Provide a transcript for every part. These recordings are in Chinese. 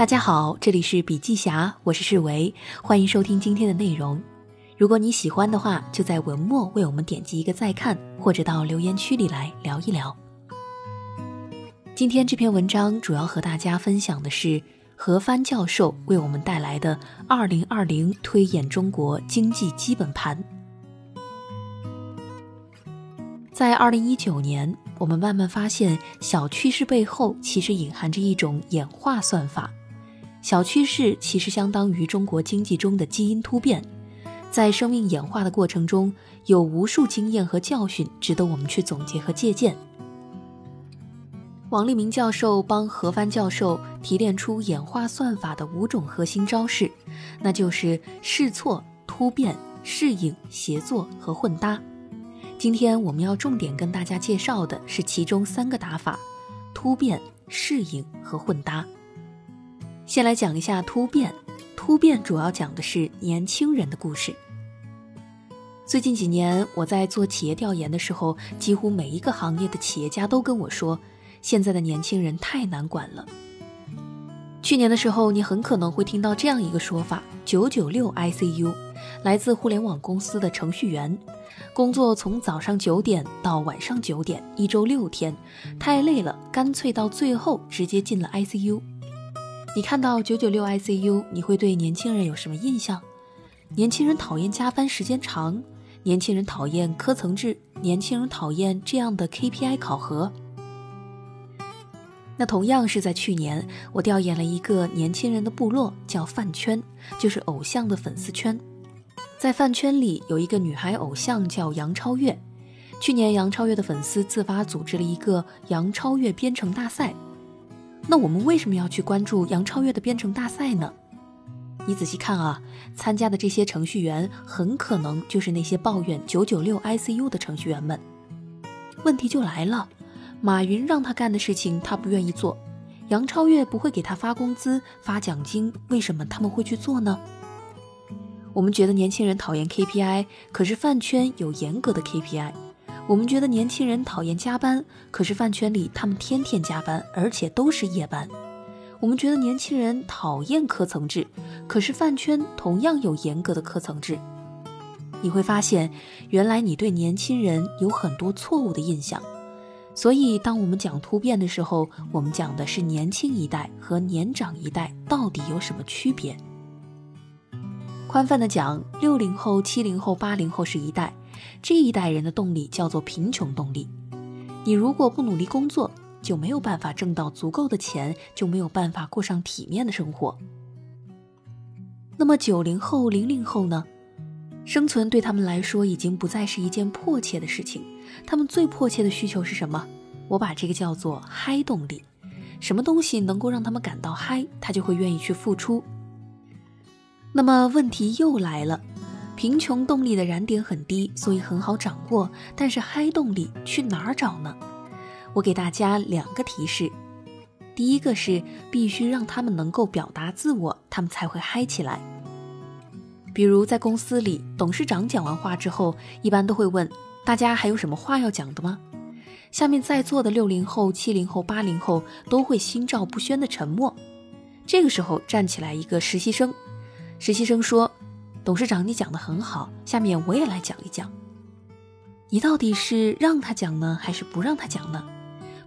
大家好，这里是笔记侠，我是世维，欢迎收听今天的内容。如果你喜欢的话，就在文末为我们点击一个再看，或者到留言区里来聊一聊。今天这篇文章主要和大家分享的是何帆教授为我们带来的《二零二零推演中国经济基本盘》。在二零一九年，我们慢慢发现，小趋势背后其实隐含着一种演化算法。小趋势其实相当于中国经济中的基因突变，在生命演化的过程中，有无数经验和教训值得我们去总结和借鉴。王立明教授帮何帆教授提炼出演化算法的五种核心招式，那就是试错、突变、适应、协作和混搭。今天我们要重点跟大家介绍的是其中三个打法：突变、适应和混搭。先来讲一下突变，突变主要讲的是年轻人的故事。最近几年，我在做企业调研的时候，几乎每一个行业的企业家都跟我说，现在的年轻人太难管了。去年的时候，你很可能会听到这样一个说法：“九九六 ICU”，来自互联网公司的程序员，工作从早上九点到晚上九点，一周六天，太累了，干脆到最后直接进了 ICU。你看到九九六 ICU，你会对年轻人有什么印象？年轻人讨厌加班时间长，年轻人讨厌科层制，年轻人讨厌这样的 KPI 考核。那同样是在去年，我调研了一个年轻人的部落，叫饭圈，就是偶像的粉丝圈。在饭圈里有一个女孩偶像叫杨超越，去年杨超越的粉丝自发组织了一个杨超越编程大赛。那我们为什么要去关注杨超越的编程大赛呢？你仔细看啊，参加的这些程序员很可能就是那些抱怨九九六 ICU 的程序员们。问题就来了，马云让他干的事情他不愿意做，杨超越不会给他发工资发奖金，为什么他们会去做呢？我们觉得年轻人讨厌 KPI，可是饭圈有严格的 KPI。我们觉得年轻人讨厌加班，可是饭圈里他们天天加班，而且都是夜班。我们觉得年轻人讨厌科层制，可是饭圈同样有严格的科层制。你会发现，原来你对年轻人有很多错误的印象。所以，当我们讲突变的时候，我们讲的是年轻一代和年长一代到底有什么区别。宽泛的讲，六零后、七零后、八零后是一代。这一代人的动力叫做贫穷动力。你如果不努力工作，就没有办法挣到足够的钱，就没有办法过上体面的生活。那么九零后、零零后呢？生存对他们来说已经不再是一件迫切的事情。他们最迫切的需求是什么？我把这个叫做嗨动力。什么东西能够让他们感到嗨，他就会愿意去付出。那么问题又来了。贫穷动力的燃点很低，所以很好掌握。但是嗨动力去哪儿找呢？我给大家两个提示：第一个是必须让他们能够表达自我，他们才会嗨起来。比如在公司里，董事长讲完话之后，一般都会问大家还有什么话要讲的吗？下面在座的六零后、七零后、八零后都会心照不宣的沉默。这个时候站起来一个实习生，实习生说。董事长，你讲的很好，下面我也来讲一讲。你到底是让他讲呢，还是不让他讲呢？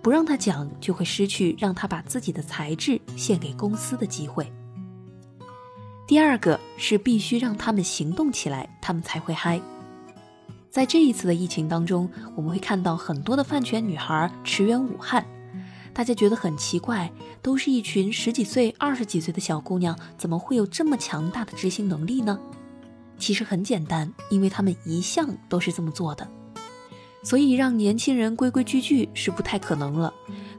不让他讲，就会失去让他把自己的才智献给公司的机会。第二个是必须让他们行动起来，他们才会嗨。在这一次的疫情当中，我们会看到很多的饭圈女孩驰援武汉，大家觉得很奇怪，都是一群十几岁、二十几岁的小姑娘，怎么会有这么强大的执行能力呢？其实很简单，因为他们一向都是这么做的，所以让年轻人规规矩矩是不太可能了。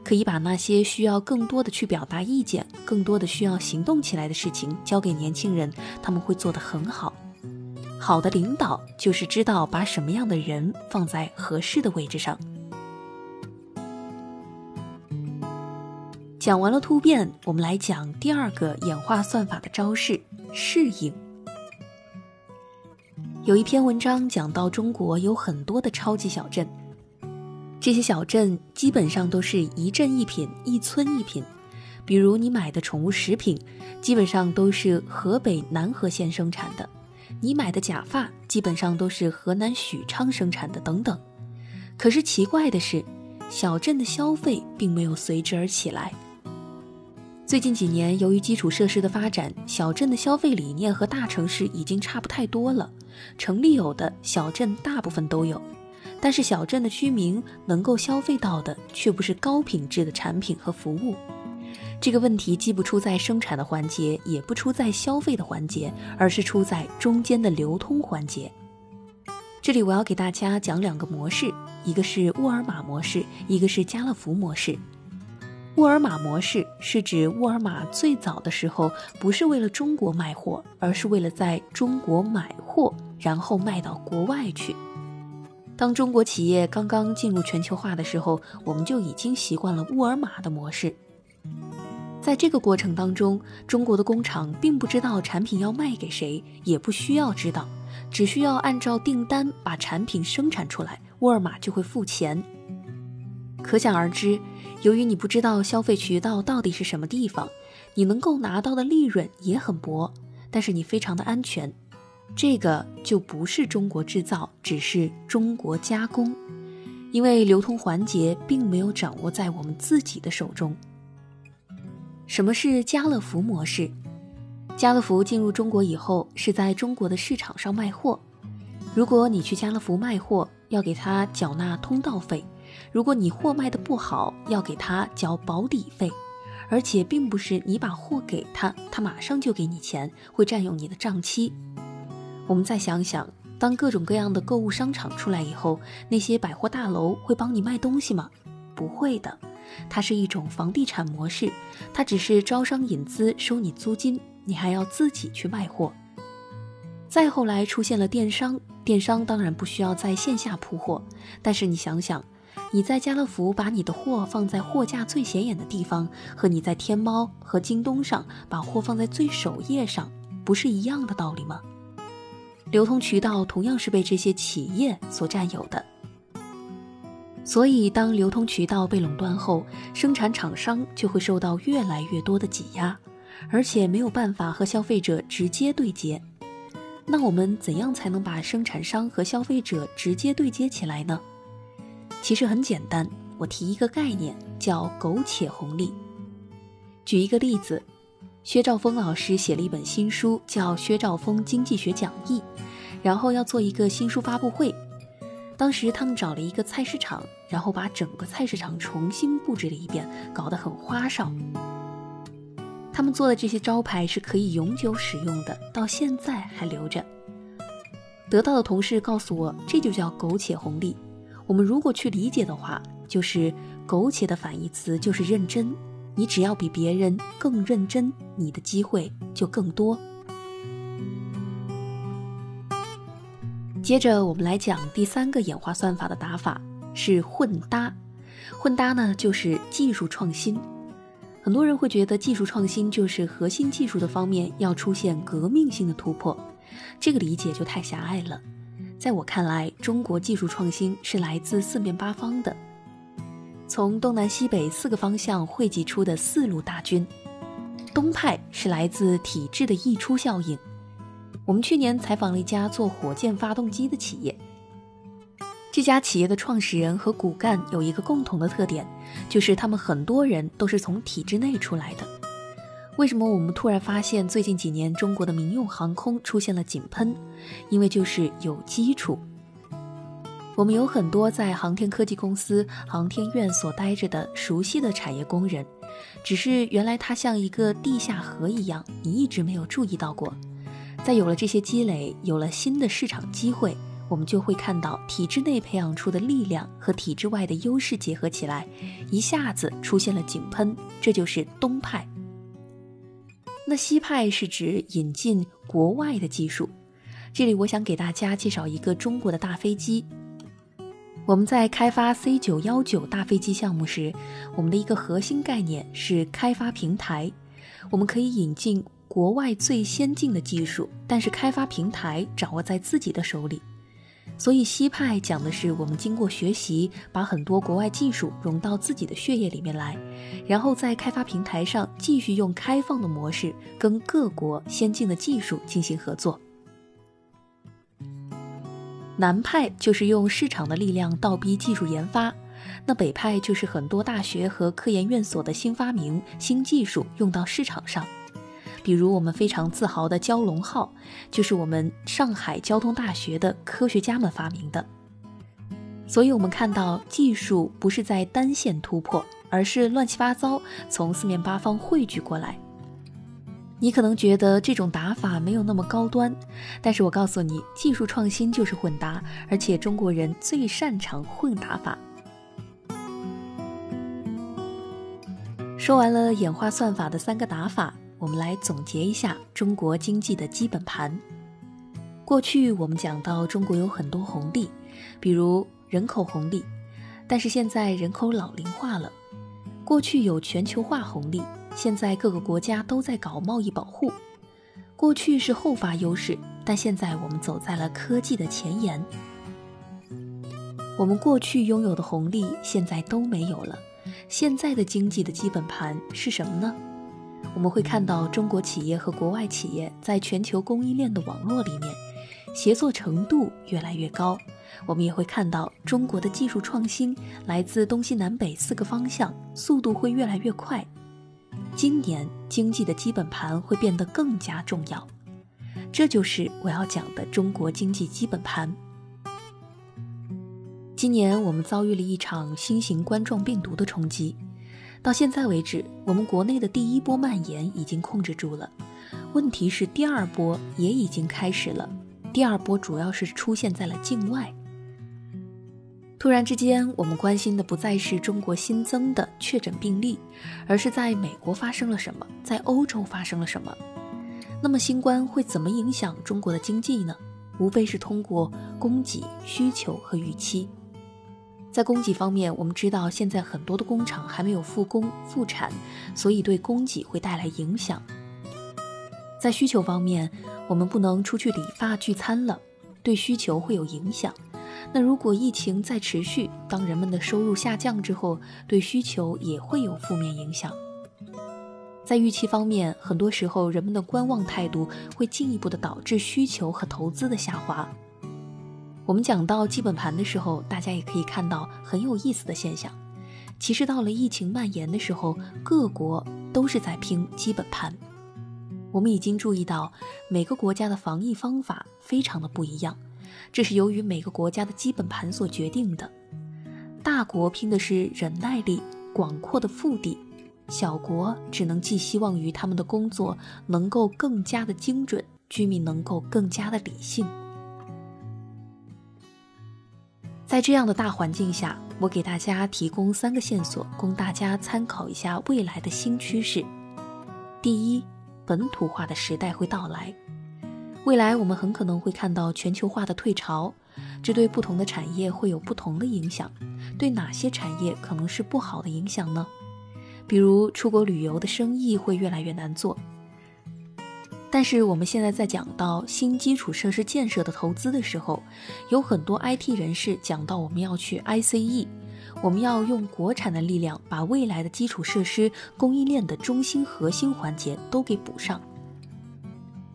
可以把那些需要更多的去表达意见、更多的需要行动起来的事情交给年轻人，他们会做得很好。好的领导就是知道把什么样的人放在合适的位置上。讲完了突变，我们来讲第二个演化算法的招式——适应。有一篇文章讲到，中国有很多的超级小镇，这些小镇基本上都是一镇一品、一村一品，比如你买的宠物食品，基本上都是河北南河县生产的；你买的假发，基本上都是河南许昌生产的，等等。可是奇怪的是，小镇的消费并没有随之而起来。最近几年，由于基础设施的发展，小镇的消费理念和大城市已经差不太多了。城里有的，小镇大部分都有，但是小镇的居民能够消费到的，却不是高品质的产品和服务。这个问题既不出在生产的环节，也不出在消费的环节，而是出在中间的流通环节。这里我要给大家讲两个模式，一个是沃尔玛模式，一个是家乐福模式。沃尔玛模式是指沃尔玛最早的时候不是为了中国卖货，而是为了在中国买货，然后卖到国外去。当中国企业刚刚进入全球化的时候，我们就已经习惯了沃尔玛的模式。在这个过程当中，中国的工厂并不知道产品要卖给谁，也不需要知道，只需要按照订单把产品生产出来，沃尔玛就会付钱。可想而知。由于你不知道消费渠道到底是什么地方，你能够拿到的利润也很薄，但是你非常的安全，这个就不是中国制造，只是中国加工，因为流通环节并没有掌握在我们自己的手中。什么是家乐福模式？家乐福进入中国以后是在中国的市场上卖货，如果你去家乐福卖货，要给他缴纳通道费。如果你货卖的不好，要给他交保底费，而且并不是你把货给他，他马上就给你钱，会占用你的账期。我们再想想，当各种各样的购物商场出来以后，那些百货大楼会帮你卖东西吗？不会的，它是一种房地产模式，它只是招商引资，收你租金，你还要自己去卖货。再后来出现了电商，电商当然不需要在线下铺货，但是你想想。你在家乐福把你的货放在货架最显眼的地方，和你在天猫和京东上把货放在最首页上，不是一样的道理吗？流通渠道同样是被这些企业所占有的。所以，当流通渠道被垄断后，生产厂商就会受到越来越多的挤压，而且没有办法和消费者直接对接。那我们怎样才能把生产商和消费者直接对接起来呢？其实很简单，我提一个概念，叫“苟且红利”。举一个例子，薛兆丰老师写了一本新书，叫《薛兆丰经济学讲义》，然后要做一个新书发布会。当时他们找了一个菜市场，然后把整个菜市场重新布置了一遍，搞得很花哨。他们做的这些招牌是可以永久使用的，到现在还留着。得到的同事告诉我，这就叫“苟且红利”。我们如果去理解的话，就是苟且的反义词就是认真。你只要比别人更认真，你的机会就更多。接着我们来讲第三个演化算法的打法是混搭。混搭呢就是技术创新。很多人会觉得技术创新就是核心技术的方面要出现革命性的突破，这个理解就太狭隘了。在我看来，中国技术创新是来自四面八方的，从东南西北四个方向汇集出的四路大军。东派是来自体制的溢出效应。我们去年采访了一家做火箭发动机的企业，这家企业的创始人和骨干有一个共同的特点，就是他们很多人都是从体制内出来的。为什么我们突然发现最近几年中国的民用航空出现了井喷？因为就是有基础。我们有很多在航天科技公司、航天院所待着的熟悉的产业工人，只是原来它像一个地下河一样，你一直没有注意到过。在有了这些积累，有了新的市场机会，我们就会看到体制内培养出的力量和体制外的优势结合起来，一下子出现了井喷，这就是东派。那西派是指引进国外的技术，这里我想给大家介绍一个中国的大飞机。我们在开发 C 九幺九大飞机项目时，我们的一个核心概念是开发平台。我们可以引进国外最先进的技术，但是开发平台掌握在自己的手里。所以西派讲的是我们经过学习，把很多国外技术融到自己的血液里面来，然后在开发平台上继续用开放的模式跟各国先进的技术进行合作。南派就是用市场的力量倒逼技术研发，那北派就是很多大学和科研院所的新发明、新技术用到市场上。比如我们非常自豪的蛟龙号，就是我们上海交通大学的科学家们发明的。所以，我们看到技术不是在单线突破，而是乱七八糟从四面八方汇聚过来。你可能觉得这种打法没有那么高端，但是我告诉你，技术创新就是混搭，而且中国人最擅长混打法。说完了演化算法的三个打法。我们来总结一下中国经济的基本盘。过去我们讲到中国有很多红利，比如人口红利，但是现在人口老龄化了。过去有全球化红利，现在各个国家都在搞贸易保护。过去是后发优势，但现在我们走在了科技的前沿。我们过去拥有的红利现在都没有了，现在的经济的基本盘是什么呢？我们会看到中国企业和国外企业在全球供应链的网络里面，协作程度越来越高。我们也会看到中国的技术创新来自东西南北四个方向，速度会越来越快。今年经济的基本盘会变得更加重要，这就是我要讲的中国经济基本盘。今年我们遭遇了一场新型冠状病毒的冲击。到现在为止，我们国内的第一波蔓延已经控制住了，问题是第二波也已经开始了。第二波主要是出现在了境外。突然之间，我们关心的不再是中国新增的确诊病例，而是在美国发生了什么，在欧洲发生了什么。那么新冠会怎么影响中国的经济呢？无非是通过供给、需求和预期。在供给方面，我们知道现在很多的工厂还没有复工复产，所以对供给会带来影响。在需求方面，我们不能出去理发聚餐了，对需求会有影响。那如果疫情再持续，当人们的收入下降之后，对需求也会有负面影响。在预期方面，很多时候人们的观望态度会进一步的导致需求和投资的下滑。我们讲到基本盘的时候，大家也可以看到很有意思的现象。其实到了疫情蔓延的时候，各国都是在拼基本盘。我们已经注意到，每个国家的防疫方法非常的不一样，这是由于每个国家的基本盘所决定的。大国拼的是忍耐力、广阔的腹地，小国只能寄希望于他们的工作能够更加的精准，居民能够更加的理性。在这样的大环境下，我给大家提供三个线索，供大家参考一下未来的新趋势。第一，本土化的时代会到来，未来我们很可能会看到全球化的退潮，这对不同的产业会有不同的影响。对哪些产业可能是不好的影响呢？比如出国旅游的生意会越来越难做。但是我们现在在讲到新基础设施建设的投资的时候，有很多 IT 人士讲到我们要去 ICE，我们要用国产的力量把未来的基础设施供应链的中心核心环节都给补上。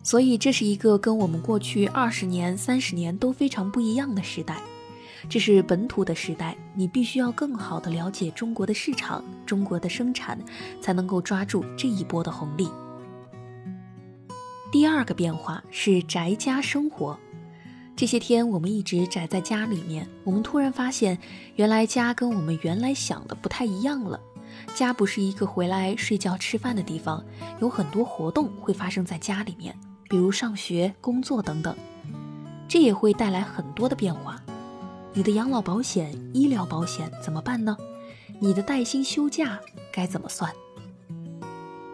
所以这是一个跟我们过去二十年、三十年都非常不一样的时代，这是本土的时代，你必须要更好的了解中国的市场、中国的生产，才能够抓住这一波的红利。第二个变化是宅家生活。这些天我们一直宅在家里面，我们突然发现，原来家跟我们原来想的不太一样了。家不是一个回来睡觉吃饭的地方，有很多活动会发生在家里面，比如上学、工作等等。这也会带来很多的变化。你的养老保险、医疗保险怎么办呢？你的带薪休假该怎么算？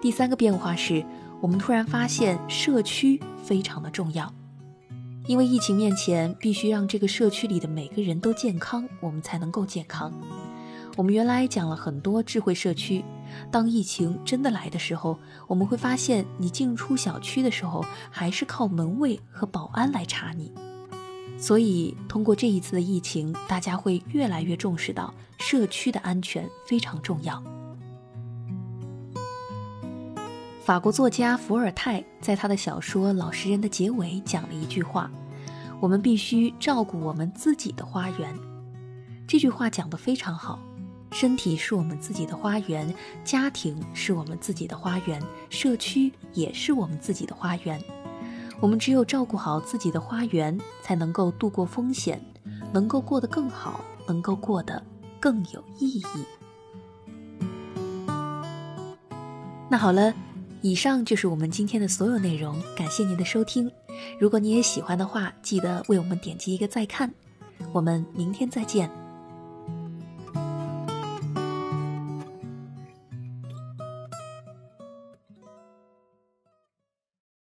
第三个变化是。我们突然发现，社区非常的重要，因为疫情面前，必须让这个社区里的每个人都健康，我们才能够健康。我们原来讲了很多智慧社区，当疫情真的来的时候，我们会发现，你进出小区的时候，还是靠门卫和保安来查你。所以，通过这一次的疫情，大家会越来越重视到社区的安全非常重要。法国作家伏尔泰在他的小说《老实人》的结尾讲了一句话：“我们必须照顾我们自己的花园。”这句话讲得非常好。身体是我们自己的花园，家庭是我们自己的花园，社区也是我们自己的花园。我们只有照顾好自己的花园，才能够度过风险，能够过得更好，能够过得更有意义。那好了，以上就是我们今天的所有内容，感谢您的收听。如果你也喜欢的话，记得为我们点击一个再看。我们明天再见。